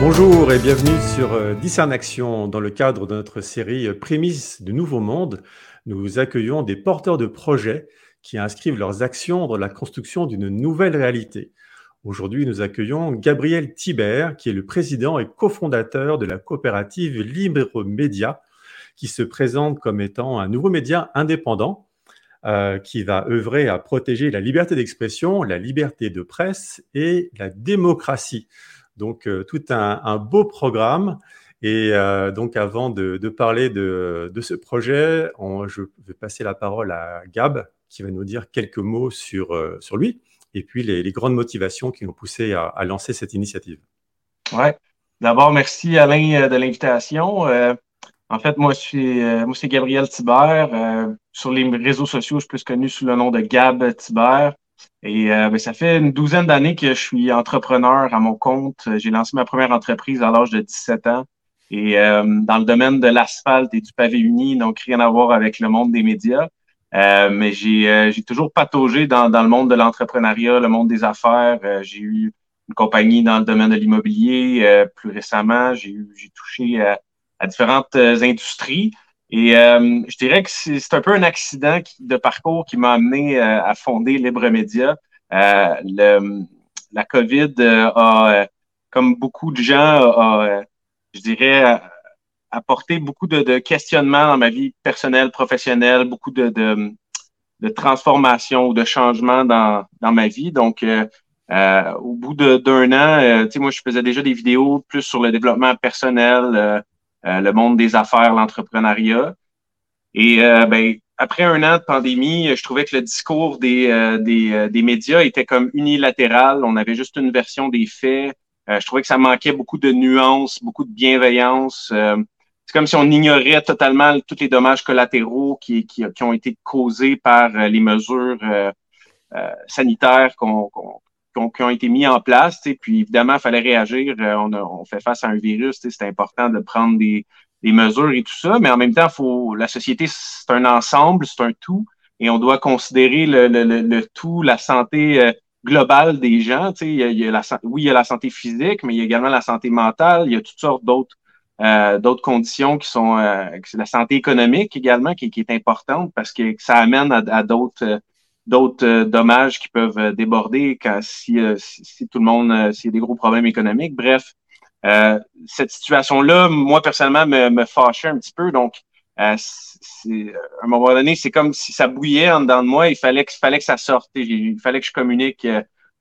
Bonjour et bienvenue sur euh, Discern Action. Dans le cadre de notre série euh, Prémices du Nouveau Monde, nous accueillons des porteurs de projets qui inscrivent leurs actions dans la construction d'une nouvelle réalité. Aujourd'hui, nous accueillons Gabriel Thibert, qui est le président et cofondateur de la coopérative Libre Média, qui se présente comme étant un nouveau média indépendant euh, qui va œuvrer à protéger la liberté d'expression, la liberté de presse et la démocratie. Donc, euh, tout un, beau programme. Et euh, donc, avant de, parler de, ce projet, je vais passer la parole à Gab, qui va nous dire quelques mots sur, sur lui et puis les, grandes motivations qui l'ont poussé à, lancer cette initiative. Ouais. D'abord, merci Alain de l'invitation. En fait, moi, suis, euh, moi, c'est Gabriel Thibert. Euh, sur les réseaux sociaux, je suis plus connu sous le nom de Gab Thibert. Et euh, ben, ça fait une douzaine d'années que je suis entrepreneur à mon compte. J'ai lancé ma première entreprise à l'âge de 17 ans. Et dans le domaine de l'asphalte et du pavé uni, donc rien à voir avec le monde des médias. mais j'ai, j'ai toujours pataugé dans, dans le monde de l'entrepreneuriat, le monde des affaires. j'ai eu une compagnie dans le domaine de l'immobilier. plus récemment, j'ai, j'ai touché à à différentes euh, industries. Et euh, je dirais que c'est un peu un accident de parcours qui m'a amené euh, à fonder Libre Média. Le, la COVID a, comme beaucoup de gens, a, je dirais, apporté beaucoup de, de, questionnements dans ma vie personnelle, professionnelle, beaucoup de, de, de transformations ou de changements dans, dans ma vie. Donc, euh, au bout d'un an, moi, je faisais déjà des vidéos plus sur le développement personnel, euh, le monde des affaires, l'entrepreneuriat. Et euh, ben, après un an de pandémie, je trouvais que le discours des, euh, des, des, médias était comme unilatéral. On avait juste une version des faits. je trouvais que ça manquait beaucoup de nuances, beaucoup de bienveillance. c'est comme si on ignorait totalement tous les dommages collatéraux qui, qui, qui ont été causés par les mesures sanitaires qu'on qui ont, été mis en place. Puis évidemment, il fallait réagir. Euh, on, on, fait face à un virus. C'est important de prendre des, des, mesures et tout ça. Mais en même temps, faut, la société, c'est un ensemble, c'est un tout. Et on doit considérer le, le, le, tout, la santé euh, globale des gens. Il y a, il y a la, oui, il y a la santé physique, mais il y a également la santé mentale. Il y a toutes sortes d'autres euh, d'autres conditions qui sont euh, la santé économique également qui, qui, est importante parce que ça amène à, à d'autres d'autres euh, dommages qui peuvent euh, déborder quand, si, euh, si, tout le monde, s'il y a des gros problèmes économiques. Bref, cette situation-là, moi personnellement, me, me fâchait un petit peu. Donc, à un moment donné, c'est comme si ça bouillait en dedans de moi. Il fallait que, fallait que ça sorte. Il fallait que je communique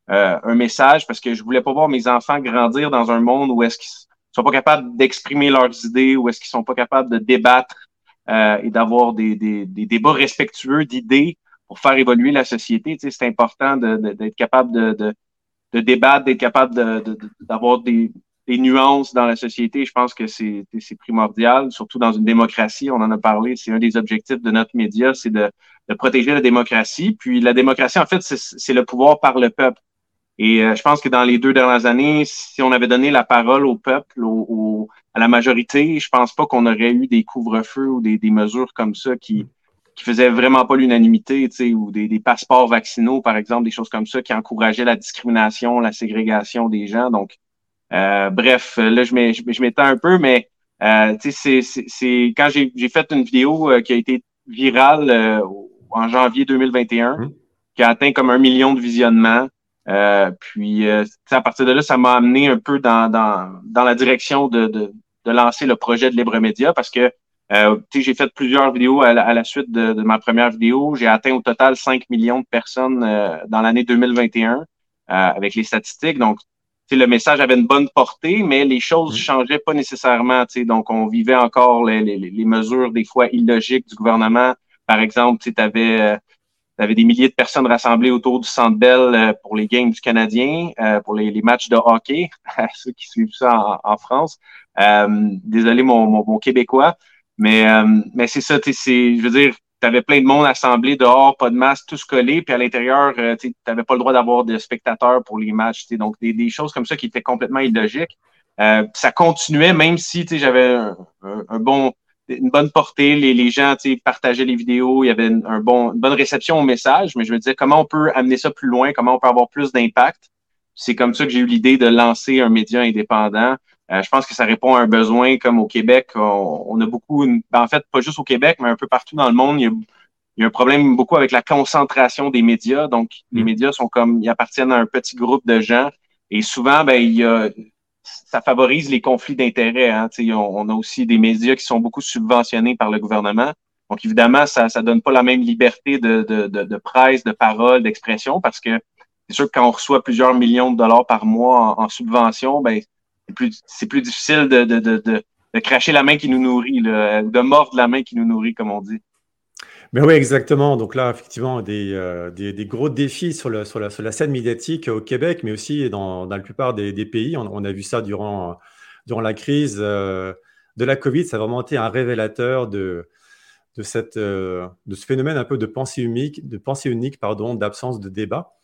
un message parce que je voulais pas voir mes enfants grandir dans un monde où est-ce qu'ils sont pas capables d'exprimer leurs idées, où est-ce qu'ils sont pas capables de débattre et d'avoir des, des, des, débats respectueux d'idées pour faire évoluer la société. Tu sais, c'est important d'être capable de, de, de débattre, d'être capable d'avoir de, des, des, nuances dans la société. Je pense que c'est primordial, surtout dans une démocratie. On en a parlé. C'est un des objectifs de notre média, c'est de, protéger la démocratie. Puis la démocratie, en fait, c'est le pouvoir par le peuple. Et euh, je pense que dans les deux dernières années, si on avait donné la parole au peuple, au, à la majorité, je pense pas qu'on aurait eu des couvre-feux ou des, des mesures comme ça qui, qui faisait vraiment pas l'unanimité, tu sais, ou des, des, passeports vaccinaux, par exemple, des choses comme ça, qui encourageaient la discrimination, la ségrégation des gens. Donc, euh, bref, là, je m'étends un peu, mais euh, tu sais, c'est quand j'ai fait une vidéo euh, qui a été virale euh, en janvier 2021, mmh. qui a atteint comme un million de visionnements. Euh, puis, à partir de là, ça m'a amené un peu dans, dans, dans la direction de, de, de lancer le projet de Libre Média parce que euh, j'ai fait plusieurs vidéos à la, suite de, ma première vidéo. J'ai atteint au total 5 millions de personnes euh, dans l'année 2021 euh, avec les statistiques. Donc, le message avait une bonne portée, mais les choses ne changeaient pas nécessairement. Donc, on vivait encore les, les, les, mesures des fois illogiques du gouvernement. Par exemple, tu avais, euh, avais des milliers de personnes rassemblées autour du Centre Bell euh, pour les games du Canadien, pour les, les, matchs de hockey, ceux qui suivent ça en, en France. désolé, mon, mon, mon québécois. Mais, euh, mais c'est ça, c'est, je veux dire, tu avais plein de monde assemblé dehors, pas de masque, tous collés, puis à l'intérieur, euh, tu n'avais pas le droit d'avoir de spectateurs pour les matchs. Donc, des, des, choses comme ça qui étaient complètement illogiques. Euh, ça continuait, même si j'avais un, un, bon, une bonne portée, les, les gens partageaient les vidéos, il y avait un bon, une bonne réception au message, mais je me disais comment on peut amener ça plus loin, comment on peut avoir plus d'impact? C'est comme ça que j'ai eu l'idée de lancer un média indépendant je pense que ça répond à un besoin comme au Québec. On, a beaucoup, ben, en fait, pas juste au Québec, mais un peu partout dans le monde, il y a, il y a un problème beaucoup avec la concentration des médias. Donc, les mm. médias sont comme, ils appartiennent à un petit groupe de gens. Et souvent, ben, il y a, ça favorise les conflits d'intérêts. Hein. On, on, a aussi des médias qui sont beaucoup subventionnés par le gouvernement. Donc, évidemment, ça ne donne pas la même liberté de, de, de, de presse, de parole, d'expression, parce que c'est sûr que quand on reçoit plusieurs millions de dollars par mois en, subvention, ben, c'est plus, difficile de, cracher la main qui nous nourrit, de mordre la main qui nous nourrit, comme on dit. Mais oui, exactement. Donc là, effectivement, des, euh, gros défis sur, la, scène médiatique au Québec, mais aussi dans, dans la plupart des, pays. On, a vu ça durant, la crise euh, de la Covid. Ça a vraiment été un révélateur de, de, euh, ce phénomène un peu de pensée unique, d'absence de débat.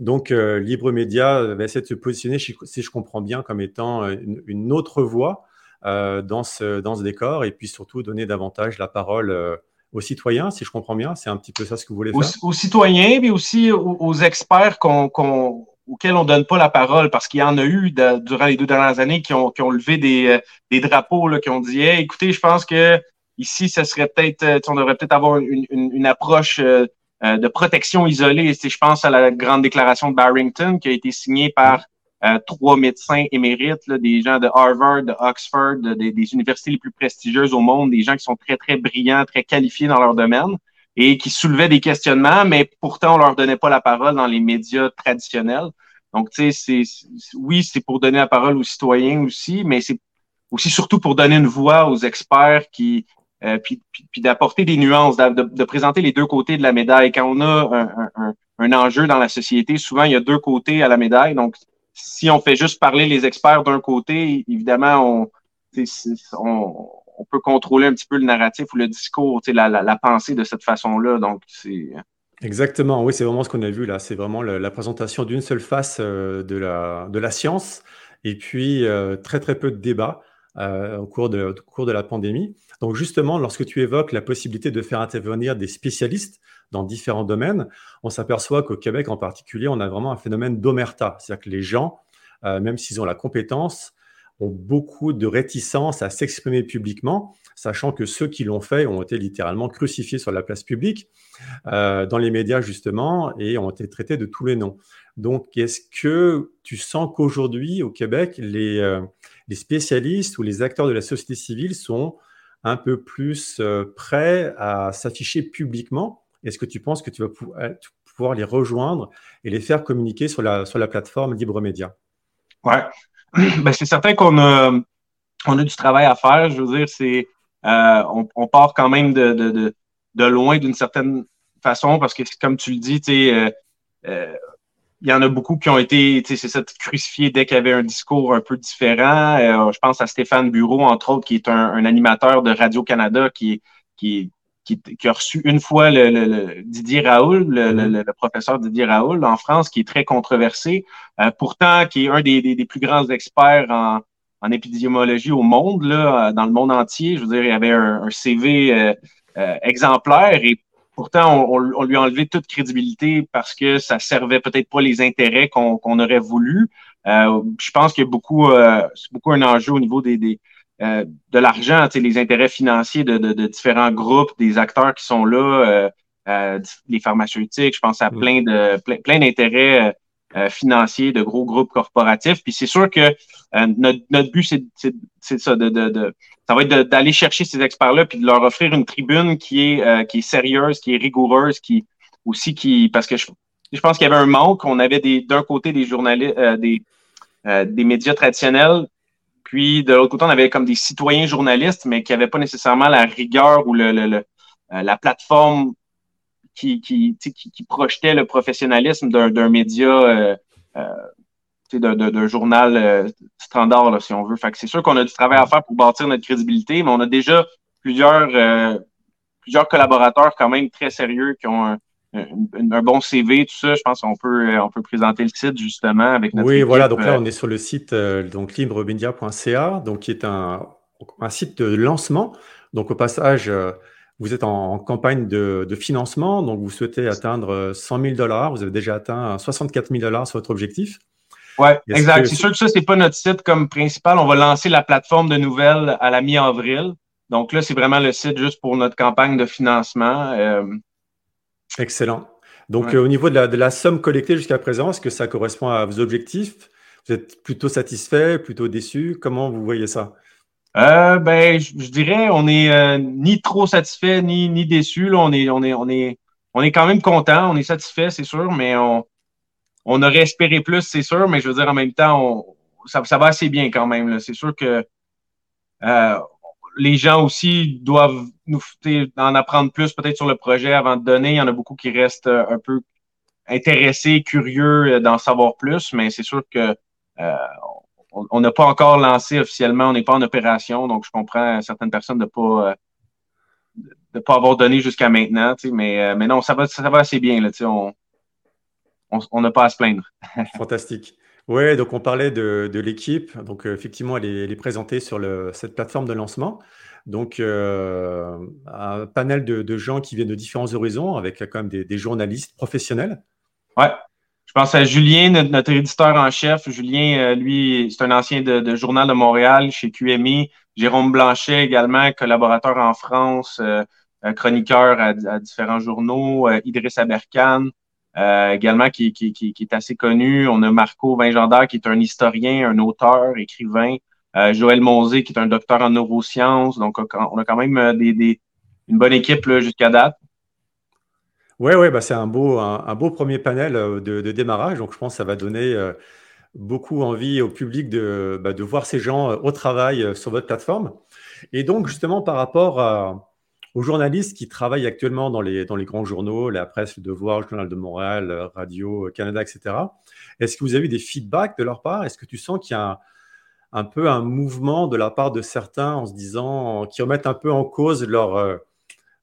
Donc, euh, Libre Média va essayer de se positionner, si je comprends bien, comme étant une, une autre voie euh, dans, ce, dans ce décor et puis surtout donner davantage la parole aux citoyens, si je comprends bien. C'est un petit peu ça ce que vous voulez faire? Aux, citoyens, mais aussi aux, experts auxquels on donne pas la parole, parce qu'il y en a eu durant les deux dernières années qui ont, levé des, des drapeaux, là, qui ont dit écoutez, je pense que ici, ce serait peut-être, euh, on devrait peut-être avoir une, approche euh, de protection isolée. Je pense à la grande déclaration de Barrington qui a été signée par euh, trois médecins émérites, des gens de Harvard, de Oxford, des universités les plus prestigieuses au monde, des gens qui sont très, très brillants, très qualifiés dans leur domaine et qui soulevaient des questionnements, mais pourtant, on leur donnait pas la parole dans les médias traditionnels. Donc, tu sais, oui, c'est pour donner la parole aux citoyens aussi, mais c'est aussi surtout pour donner une voix aux experts qui, euh, puis, d'apporter des nuances, de, présenter les deux côtés de la médaille. Quand on a un, enjeu dans la société, souvent il y a deux côtés à la médaille. Donc, si on fait juste parler les experts d'un côté, évidemment, on, peut contrôler un petit peu le narratif ou le discours, la, pensée de cette façon-là. Donc, c'est. Exactement, oui, c'est vraiment ce qu'on a vu là. C'est vraiment la, présentation d'une seule face euh, de, la, de la science et puis euh, très très peu de débats euh, au, cours de, au cours de la pandémie. Donc justement, lorsque tu évoques la possibilité de faire intervenir des spécialistes dans différents domaines, on s'aperçoit qu'au Québec en particulier, on a vraiment un phénomène d'omerta. C'est-à-dire que les gens, euh, même s'ils ont la compétence, ont beaucoup de réticence à s'exprimer publiquement, sachant que ceux qui l'ont fait ont été littéralement crucifiés sur la place publique, euh, dans les médias justement, et ont été traités de tous les noms. Donc, est-ce que tu sens qu'aujourd'hui, au Québec, les, euh, les, spécialistes ou les acteurs de la société civile sont un peu plus prêts à s'afficher publiquement est-ce que tu penses que tu vas euh, pouvoir les rejoindre et les faire communiquer sur la, sur la plateforme Libre Média? Oui, ben, c'est certain qu'on a, on a du travail à faire. Je veux dire, euh, on, part quand même de, de, loin d'une certaine façon parce que, comme tu le dis, tu euh, il y en a beaucoup qui ont été, c'est ça, crucifiés dès qu'il y avait un discours un peu différent. je pense à Stéphane Bureau, entre autres, qui est un, un animateur de Radio-Canada qui, qui, qui, a reçu une fois le, Didier Raoul, mm-hmm. le, professeur Didier Raoul en France, qui est très controversé, euh, pourtant qui est un des, plus grands experts en, en, épidémiologie au monde, là, dans le monde entier. Je veux dire, il avait un, CV euh, euh, exemplaire et pourtant on, on, lui a enlevé toute crédibilité parce que ça servait peut-être pas les intérêts qu'on aurait voulu. je pense qu'il y a beaucoup, c'est beaucoup un enjeu au niveau des, des euh, de l'argent, les intérêts financiers de, de, de, différents groupes, des acteurs qui sont là, euh, euh les pharmaceutiques, je pense à plein de plein, plein d'intérêts euh, financiers de gros groupes corporatifs. Puis c'est sûr que notre, notre but, c'est, ça, de, de, de, ça va être d'aller chercher ces experts-là puis de leur offrir une tribune qui est, qui est sérieuse, qui est rigoureuse, qui aussi qui. Parce que je, je pense qu'il y avait un manque. On avait d'un côté des journalistes, des, des médias traditionnels puis de l'autre côté, on avait comme des citoyens journalistes, mais qui n'avaient pas nécessairement la rigueur ou le, le, euh, la plateforme qui, qui, qui, qui, projetait le professionnalisme d'un média, euh, euh, d'un journal euh, standard, là, si on veut. Fait que c'est sûr qu'on a du travail à faire pour bâtir notre crédibilité, mais on a déjà plusieurs, plusieurs collaborateurs quand même très sérieux qui ont un, un, bon CV, tout ça, je pense qu'on peut, on peut présenter le site justement avec notre Oui, voilà, donc là, on est sur le site donc libremedia.ca, donc qui est un, un, site de lancement. Donc au passage, vous êtes en, campagne de, de, financement, donc vous souhaitez atteindre 100 000 dollars, vous avez déjà atteint 64 000 dollars sur votre objectif. Oui, exact. C'est sûr que ça, c'est pas notre site comme principal. On va lancer la plateforme de nouvelles à la mi-avril. Donc là, c'est vraiment le site juste pour notre campagne de financement. Euh, Excellent. Donc, euh, au niveau de la, de la somme collectée jusqu'à présent, est-ce que ça correspond à vos objectifs? Vous êtes plutôt satisfait, plutôt déçu? Comment vous voyez ça? Euh, ben, je, dirais, on est euh, ni trop satisfait ni, ni déçu. Là. On est, on est, on est, on est quand même content. On est satisfait, c'est sûr, mais on, on aurait espéré plus, c'est sûr. Mais je veux dire, en même temps, on, ça, ça va assez bien quand même. C'est sûr que euh, les gens aussi doivent nous en apprendre plus peut-être sur le projet avant de donner. Il y en a beaucoup qui restent euh, un peu intéressés, curieux d'en savoir plus, mais c'est sûr que euh, on n'a pas encore lancé officiellement, on n'est pas en opération, donc je comprends certaines personnes de pas euh, de pas avoir donné jusqu'à maintenant, mais, euh, mais non, ça va, ça va assez bien. Là, on n'a pas à se plaindre. Fantastique. Oui, donc on parlait de, l'équipe. Donc effectivement, elle est, présentée sur cette plateforme de lancement. Donc un panel de, gens qui viennent de différents horizons, avec quand même des, des journalistes professionnels. Ouais. Je pense à Julien, notre, éditeur en chef. Julien, euh, lui, c'est un ancien de, Journal de Montréal chez QMI. Jérôme Blanchet également, collaborateur en France, euh, chroniqueur à, différents journaux. Euh, Idriss Aberkan, également, qui, qui, est assez connu. On a Marco Vingendaire, qui est un historien, un auteur, écrivain. Joël Monzé, qui est un docteur en neurosciences. Donc, on a quand même des, une bonne équipe jusqu'à date. Oui, ouais, bah c'est un beau, un, beau premier panel euh, de, démarrage. Donc, je pense que ça va donner euh, beaucoup envie au public de, bah, voir ces gens euh, au travail sur votre plateforme. Et donc, justement, par rapport aux journalistes qui travaillent actuellement dans les, dans les grands journaux, la presse, le Devoir, le Journal de Montréal, Radio Canada, etc., est-ce que vous avez des feedbacks de leur part? Est-ce que tu sens qu'il y a un, un, peu un mouvement de la part de certains en se disant, qui remettent un peu en cause leur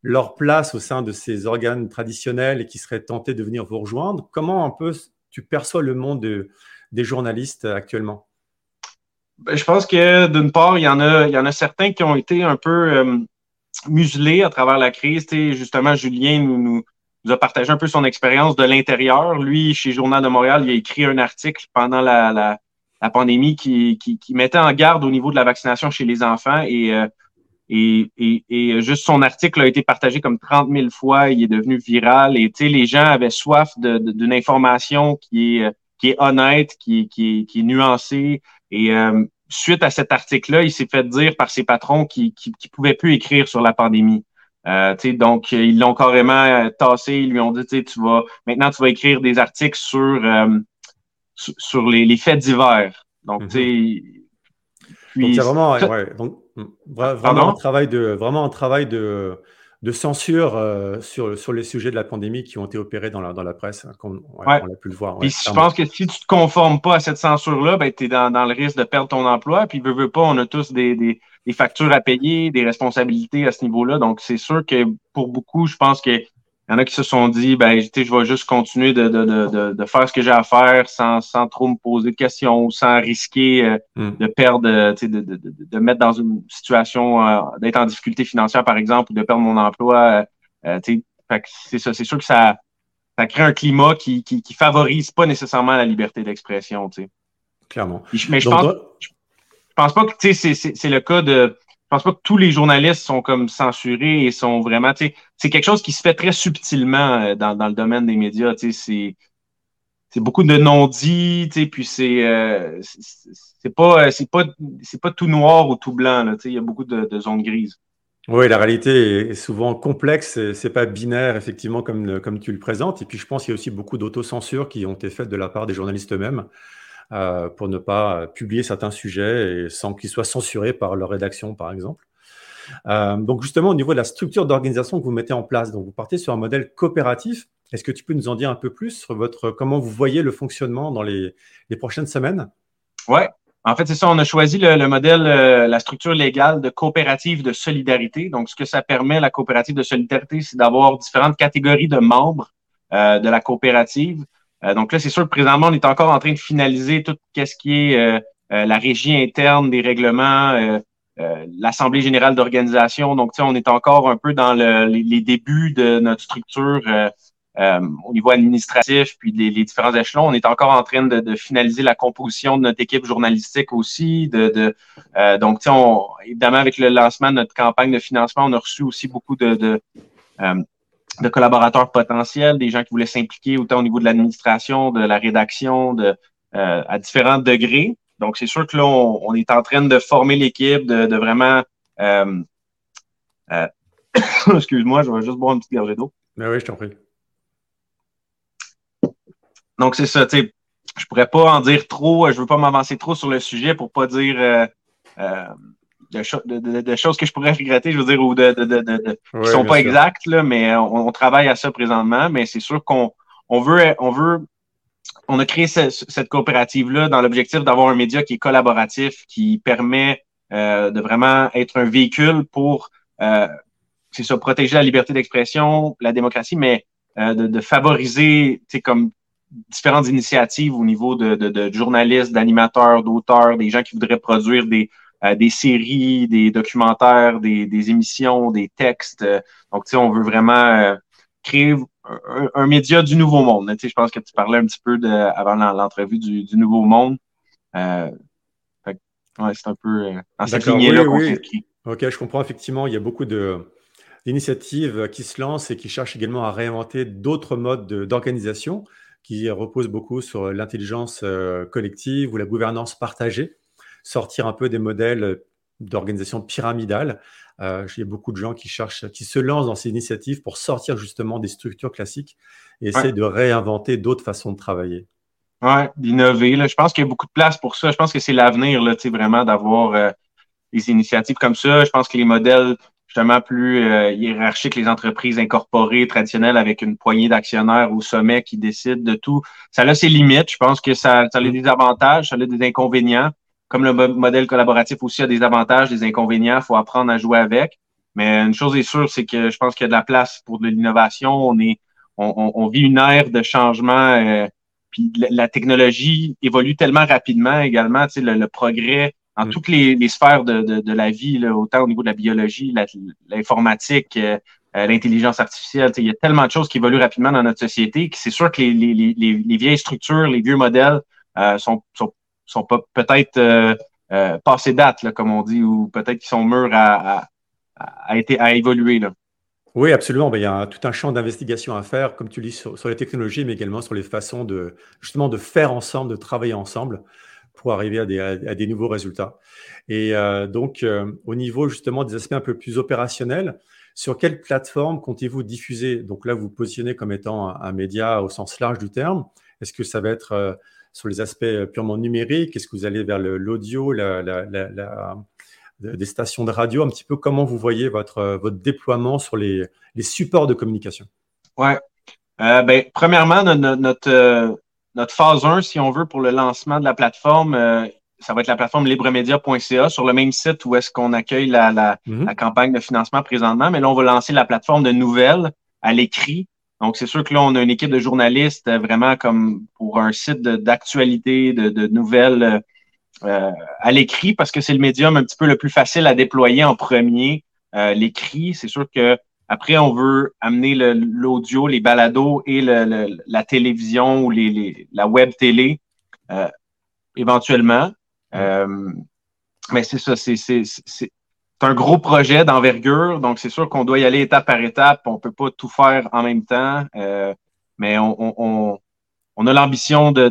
leur place au sein de ces organes traditionnels et qui seraient tentés de venir vous rejoindre. Comment un peu tu perçois le monde des journalistes actuellement? Ben, je pense que d'une part, il y, en a, il y en a certains qui ont été un peu euh, muselés à travers la crise. justement, Julien nous, a partagé un peu son expérience de l'intérieur. Lui, chez Journal de Montréal, il a écrit un article pendant la, la, pandémie qui, qui, qui, mettait en garde au niveau de la vaccination chez les enfants et euh, et, et, et, juste son article a été partagé comme 30 000 fois, il est devenu viral. Et les gens avaient soif d'une information qui est, qui est honnête, qui, qui, qui est nuancée. Et euh, suite à cet article-là, il s'est fait dire par ses patrons qu'il ne pouvait plus écrire sur la pandémie. Euh, donc, ils l'ont carrément euh, tassé. Ils lui ont dit, tu vas maintenant, tu vas écrire des articles sur, euh, sur les, les faits divers. Donc, tu sais, c'est vraiment, ouais, donc, Mm. Vraiment un travail de, vraiment un travail de, de censure euh, sur, sur les sujets de la pandémie qui ont été opérés dans la, dans la presse, hein, comme on a pu le voir. Puis je pense que si tu te conformes pas à cette censure-là, ben, tu es dans, dans, le risque de perdre ton emploi. Puis, veux, veux pas, on a tous des, des, des factures à payer, des responsabilités à ce niveau-là. Donc, c'est sûr que pour beaucoup, je pense que il y en a qui se sont dit, ben, je vais juste continuer de, de, de, de faire ce que j'ai à faire sans, sans trop me poser de questions, sans risquer euh, hmm. de perdre, euh, de, de, de, mettre dans une situation, euh, d'être en difficulté financière, par exemple, ou de perdre mon emploi. c'est ça, c'est sûr que ça, ça crée un climat qui, qui, qui favorise pas nécessairement la liberté d'expression. Clairement. Mais je, pense, je pense pas que c'est le cas de pense pas que tous les journalistes sont comme censurés et sont vraiment, c'est quelque chose qui se fait très subtilement euh, dans, dans le domaine des médias, c'est beaucoup de non-dits, puis c'est euh, c'est pas c'est pas pas tout noir ou tout blanc, il y a beaucoup de, de, zones grises. Oui, la réalité est souvent complexe, c'est pas binaire effectivement comme comme tu le présentes, et puis je pense qu'il y a aussi beaucoup d'autocensure qui ont été faites de la part des journalistes eux-mêmes. Euh, pour ne pas publier certains sujets et sans qu'ils soient censurés par leur rédaction, par exemple. Euh, donc justement, au niveau de la structure d'organisation que vous mettez en place, donc vous partez sur un modèle coopératif. Est-ce que tu peux nous en dire un peu plus sur votre, comment vous voyez le fonctionnement dans les, les prochaines semaines? Ouais, en fait, c'est ça. On a choisi le, modèle, euh, la structure légale de coopérative de solidarité. Donc, ce que ça permet, la coopérative de solidarité, c'est d'avoir différentes catégories de membres de la coopérative. Euh, donc là, c'est sûr que présentement, on est encore en train de finaliser tout ce qui est euh, euh, la régie interne des règlements, l'Assemblée générale d'organisation. Donc, on est encore un peu dans le, les, débuts de notre structure au niveau administratif, puis les, différents échelons. On est encore en train de, finaliser la composition de notre équipe journalistique aussi. De, de donc, on, évidemment, avec le lancement de notre campagne de financement, on a reçu aussi beaucoup de, de, de collaborateurs potentiels, des gens qui voulaient s'impliquer autant au niveau de l'administration, de la rédaction, de, à différents degrés. Donc, c'est sûr que là, on, est en train de former l'équipe, de, vraiment. Euh, euh, excuse-moi, je vais juste boire une petite gorgée d'eau. Mais ben oui, je t'en prie. Donc, c'est ça, tu sais. Je pourrais pas en dire trop, je veux pas m'avancer trop sur le sujet pour pas dire euh, de, choses que je pourrais regretter, je veux dire, ou de, qui sont pas exactes, là, mais on, on, travaille à ça présentement. Mais c'est sûr qu'on on veut, on veut on a créé cette coopérative-là dans l'objectif d'avoir un média qui est collaboratif, qui permet euh, de vraiment être un véhicule pour, euh, c'est ça, protéger la liberté d'expression, la démocratie, mais euh, de, de, favoriser, tu sais, comme différentes initiatives au niveau de, de, journalistes, d'animateurs, d'auteurs, des gens qui voudraient produire des, euh, des séries, des documentaires, des, des émissions, des textes. Donc, tu sais, on veut vraiment créer un, média du nouveau monde. Tu sais, je pense que tu parlais un petit peu de, avant l'entrevue du, nouveau monde. Euh, ouais, c'est un peu euh, dans cette lignée-là qu'on Ok, je comprends effectivement. Il y a beaucoup d'initiatives qui se lancent et qui cherchent également à réinventer d'autres modes d'organisation qui reposent beaucoup sur l'intelligence euh, collective ou la gouvernance partagée, sortir un peu des modèles d'organisation pyramidale euh, il y a beaucoup de gens qui cherchent, qui se lancent dans ces initiatives pour sortir justement des structures classiques et essayer de réinventer d'autres façons de travailler. Oui, d'innover. Je pense qu'il y a beaucoup de place pour ça. Je pense que c'est l'avenir, vraiment, d'avoir euh, des initiatives comme ça. Je pense que les modèles justement plus euh, hiérarchiques, les entreprises incorporées, traditionnelles, avec une poignée d'actionnaires au sommet qui décident de tout, ça a ses limites. Je pense que ça, ça a des avantages, ça a des inconvénients comme le modèle collaboratif aussi a des avantages, des inconvénients, il faut apprendre à jouer avec. Mais une chose est sûre, c'est que je pense qu'il y a de la place pour de l'innovation. On est, on, vit une ère de changement. Euh, puis la, technologie évolue tellement rapidement également. Tu sais, le, progrès dans mm. toutes les, sphères de, la vie, autant au niveau de la biologie, l'informatique, euh, euh, l'intelligence artificielle. Tu sais, il y a tellement de choses qui évoluent rapidement dans notre société que c'est sûr que les, les, vieilles structures, les vieux modèles sont, sont sont peut-être euh, euh, passés date, comme on dit, ou peut-être qu'ils sont mûrs à, à, à, évoluer. Là. Oui, absolument. Ben, il y a tout un champ d'investigation à faire, comme tu dis, sur, les technologies, mais également sur les façons de justement de faire ensemble, de travailler ensemble pour arriver à des, à des nouveaux résultats. Et euh, donc, au niveau justement des aspects un peu plus opérationnels, sur quelle plateforme comptez-vous diffuser? Donc là, vous, vous positionnez comme étant un, média au sens large du terme. Est-ce que ça va être sur les aspects euh, purement numériques? Est-ce que vous allez vers l'audio, des stations de radio? Un petit peu comment vous voyez votre, euh, votre déploiement sur les, supports de communication? Oui. Euh, ben, premièrement, notre, notre, phase 1, si on veut, pour le lancement de la plateforme, ça va être la plateforme libremedia.ca sur le même site où est-ce qu'on accueille la, mm-hmm. la, campagne de financement présentement. Mais là, on va lancer la plateforme de nouvelles à l'écrit donc, c'est sûr que là, on a une équipe de journalistes euh, vraiment comme pour un site d'actualité, de, nouvelles euh, à l'écrit, parce que c'est le médium un petit peu le plus facile à déployer en premier. Euh, l'écrit, c'est sûr que après, on veut amener l'audio, les balados et la télévision ou les, la web télé éventuellement. mais c'est ça, c'est c'est un gros projet d'envergure, donc c'est sûr qu'on doit y aller étape par étape. On peut pas tout faire en même temps, euh, mais on, a l'ambition de,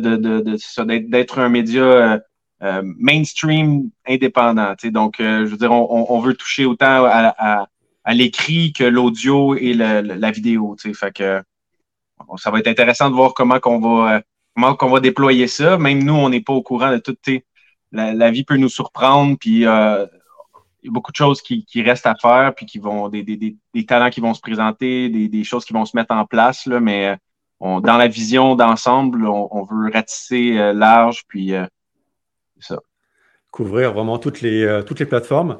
d'être un média euh, euh, mainstream indépendant. Donc, je veux dire, on, veut toucher autant à, l'écrit que l'audio et la vidéo. Fait que ça va être intéressant de voir comment qu'on va comment qu'on va déployer ça. Même nous, on n'est pas au courant de tout. La, la, vie peut nous surprendre, puis il beaucoup de choses qui, restent à faire, puis qui vont des, des, talents qui vont se présenter, des, choses qui vont se mettre en place, là, mais euh, dans la vision d'ensemble, on, veut ratisser euh, large, puis euh, ça. Couvrir vraiment toutes les, toutes les plateformes.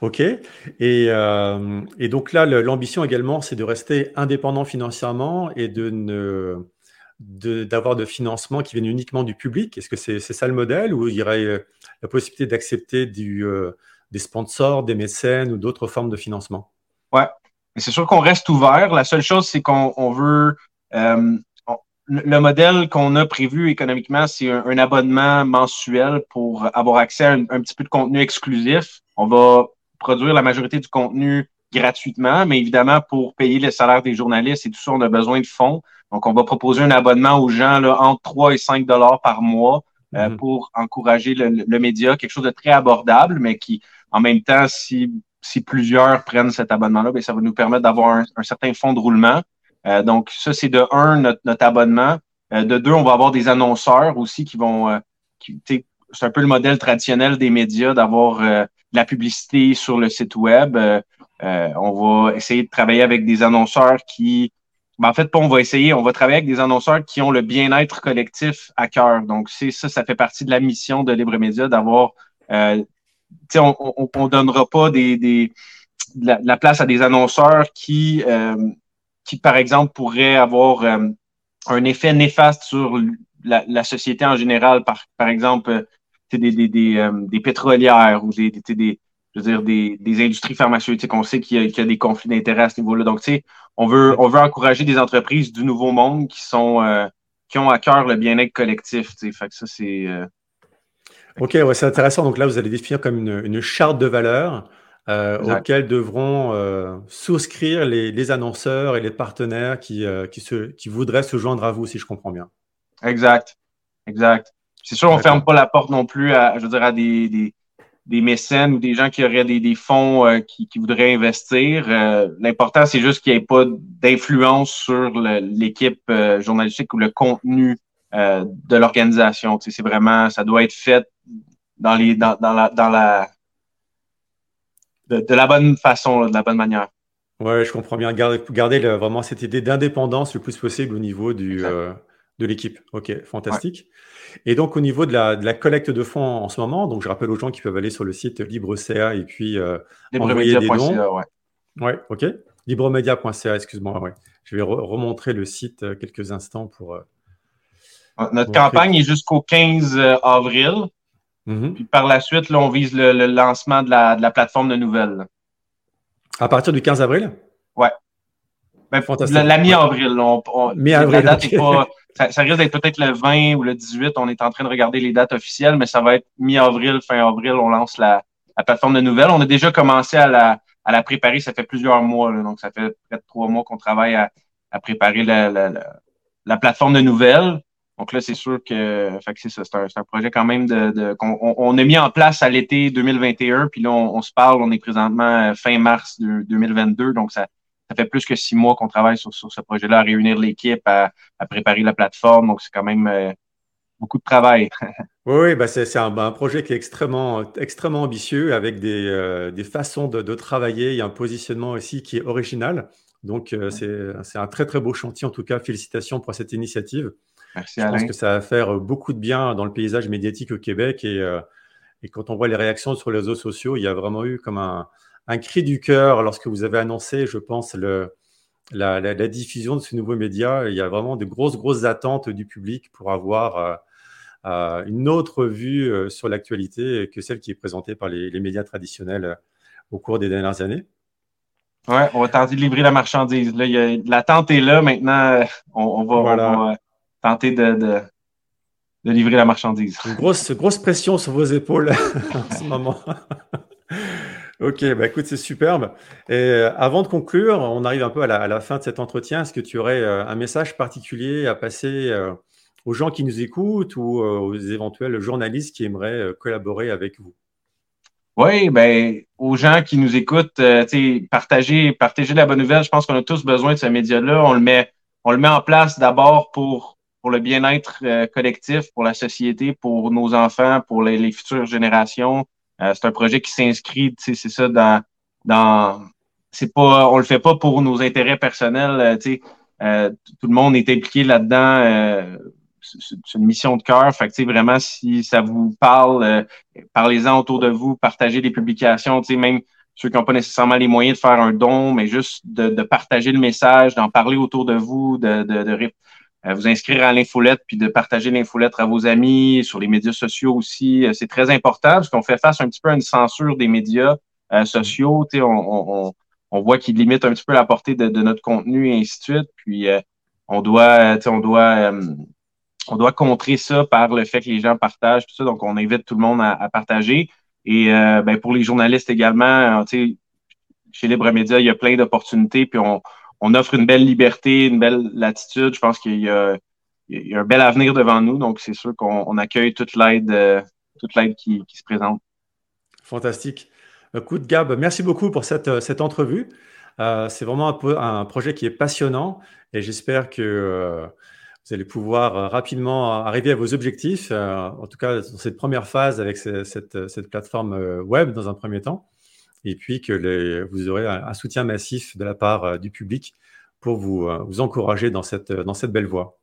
OK. Et, et donc là, l'ambition également, c'est de rester indépendant financièrement et de ne d'avoir de, financement qui viennent uniquement du public Est-ce que c'est ça le modèle ou il y aurait la possibilité d'accepter du, des sponsors, des mécènes ou d'autres formes de financement? Ouais, c'est sûr qu'on reste ouvert. La seule chose, c'est qu'on veut le modèle qu'on a prévu économiquement, c'est un, abonnement mensuel pour avoir accès à un, petit peu de contenu exclusif. On va produire la majorité du contenu gratuitement, mais évidemment, pour payer les salaires des journalistes et tout ça, on a besoin de fonds. Donc, on va proposer un abonnement aux gens là, entre 3 et 5 dollars par mois euh, mhm. pour encourager le, média, quelque chose de très abordable, mais qui, en même temps, si, si plusieurs prennent cet abonnement-là, ben, ça va nous permettre d'avoir un, certain fonds de roulement. Euh, donc, ça, c'est de un, notre, notre abonnement. Euh, de deux, on va avoir des annonceurs aussi qui vont, qui, c'est un peu le modèle traditionnel des médias d'avoir de la publicité sur le site web. on va essayer de travailler avec des annonceurs qui ben, en fait, pas on va essayer, on va travailler avec des annonceurs qui ont le bien-être collectif à cœur. Donc, c'est ça, ça fait partie de la mission de Libre Média d'avoir, euh, on, on, on, donnera pas des, des la, la, place à des annonceurs qui, euh, qui par exemple, pourraient avoir euh, un effet néfaste sur la, la, société en général. Par, par exemple, des, des, des, des pétrolières ou des, des, je veux dire, des, des industries pharmaceutiques. On sait qu'il y, y, a des conflits d'intérêts à ce niveau-là. Donc, tu sais, on veut, on veut encourager des entreprises du nouveau monde qui sont euh, qui ont à cœur le bien-être collectif. Fait que ça, c'est. Euh, OK, ouais, c'est intéressant. Donc là, vous allez définir comme une, une charte de valeurs euh, auxquelles devront souscrire les, les, annonceurs et les partenaires qui, qui, se, qui voudraient se joindre à vous, si je comprends bien. Exact. Exact. C'est sûr, on ne ferme pas la porte non plus à, je veux dire, à des, des des mécènes ou des gens qui auraient des, des fonds euh, qui, qui, voudraient investir. Euh, l'important, c'est juste qu'il n'y ait pas d'influence sur l'équipe euh, journalistique ou le contenu de l'organisation. Tu sais, c'est vraiment, ça doit être fait dans les dans, dans la dans la de, la bonne façon, de la bonne manière. Ouais, je comprends bien. Garder, garder vraiment cette idée d'indépendance le plus possible au niveau du, de l'équipe. Ok, fantastique. Et donc, au niveau de la, de la, collecte de fonds en ce moment, donc je rappelle aux gens qui peuvent aller sur le site LibreCA et puis euh, envoyer des dons. Ouais. ouais, ok. Libremedia.ca, excuse-moi. Ouais. Je vais remontrer le site euh, quelques instants pour. Euh, Notre campagne est jusqu'au 15 euh, avril. Mm-hmm. Puis par la suite, là, on vise le, lancement de la, de la, plateforme de nouvelles. À partir du 15 avril? Ouais. Ben, la, la mi-avril. Mi-avril. La date pas ça, risque d'être peut-être le 20 ou le 18. On est en train de regarder les dates officielles, mais ça va être mi-avril, fin avril. On lance la, plateforme de nouvelles. On a déjà commencé à la, à la préparer. Ça fait plusieurs mois. donc, ça fait près de trois mois qu'on travaille à, préparer la, la, plateforme de nouvelles. Donc là, c'est sûr que, fait que c'est ça. C'est un, un, projet quand même de, qu'on on, a mis en place à l'été 2021. Puis là, on, on, se parle. On est présentement fin mars 2022. Donc, ça, ça fait plus que six mois qu'on travaille sur, ce projet-là, à réunir l'équipe, à, préparer la plateforme. Donc, c'est quand même euh, beaucoup de travail. oui, bah c'est un, projet qui est extrêmement, extrêmement ambitieux avec des, euh, façons de, travailler. Il y a un positionnement aussi qui est original. Donc, euh, c'est un très, très beau chantier. En tout cas, félicitations pour cette initiative. Merci, Je pense que ça va faire beaucoup de bien dans le paysage médiatique au Québec. Et, et quand on voit les réactions sur les réseaux sociaux, il y a vraiment eu comme un, un cri du cœur lorsque vous avez annoncé, je pense, le, la, diffusion de ce nouveau média. Il y a vraiment de grosses, grosses attentes du public pour avoir euh, euh, une autre vue euh, sur l'actualité que celle qui est présentée par les, médias traditionnels au cours des dernières années. Ouais, on va tenter de livrer la marchandise. L'attente est là. Maintenant, on, va, tenter de, de, livrer la marchandise. Une grosse, grosse pression sur vos épaules en ce moment. Ok, bah écoute, c'est superbe. Et euh, avant de conclure, on arrive un peu à la, fin de cet entretien. Est-ce que tu aurais euh, un message particulier à passer euh, aux gens qui nous écoutent ou aux éventuels journalistes qui aimeraient collaborer avec vous? Oui, ben, aux gens qui nous écoutent, partagez, partagez la bonne nouvelle. Je pense qu'on a tous besoin de ce média-là. On le met, on le met en place d'abord pour, pour le bien-être collectif, pour la société, pour nos enfants, pour les futures générations. Euh, c'est un projet qui s'inscrit, c'est ça, dans, dans c'est pas, on le fait pas pour nos intérêts personnels, euh, euh, tout le monde est impliqué là-dedans. c'est une mission de cœur. Fait que, vraiment, si ça vous parle, parlez-en autour de vous, partagez des publications, même ceux qui n'ont pas nécessairement les moyens de faire un don, mais juste de, de partager le message, d'en parler autour de vous, de, de, de, euh, vous inscrire à l'infolette puis de partager l'infolettre à vos amis, sur les médias sociaux aussi. Euh, c'est très important parce qu'on fait face un petit peu à une censure des médias euh, sociaux. On, on, on voit qu'ils limitent un petit peu la portée de, notre contenu et ainsi de suite. Puis on doit, on doit, on doit contrer ça par le fait que les gens partagent tout ça. Donc, on invite tout le monde à, partager. Et ben, pour les journalistes également, chez Libre Média, il y a plein d'opportunités, puis on, on offre une belle liberté, une belle latitude. Je pense qu'il y y a un bel avenir devant nous. Donc, c'est sûr qu'on accueille toute l'aide euh, toute l'aide qui, se présente. Fantastique. Écoute, Gab, merci beaucoup pour cette, euh, cette entrevue. Euh, c'est vraiment un, un, projet qui est passionnant et j'espère que vous allez pouvoir rapidement arriver à vos objectifs, en tout cas dans cette première phase avec cette, cette, plateforme web dans un premier temps, et puis que vous aurez un, soutien massif de la part du public pour vous, vous encourager dans cette, dans cette belle voie.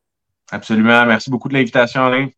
Absolument. Merci beaucoup de l'invitation, Alain.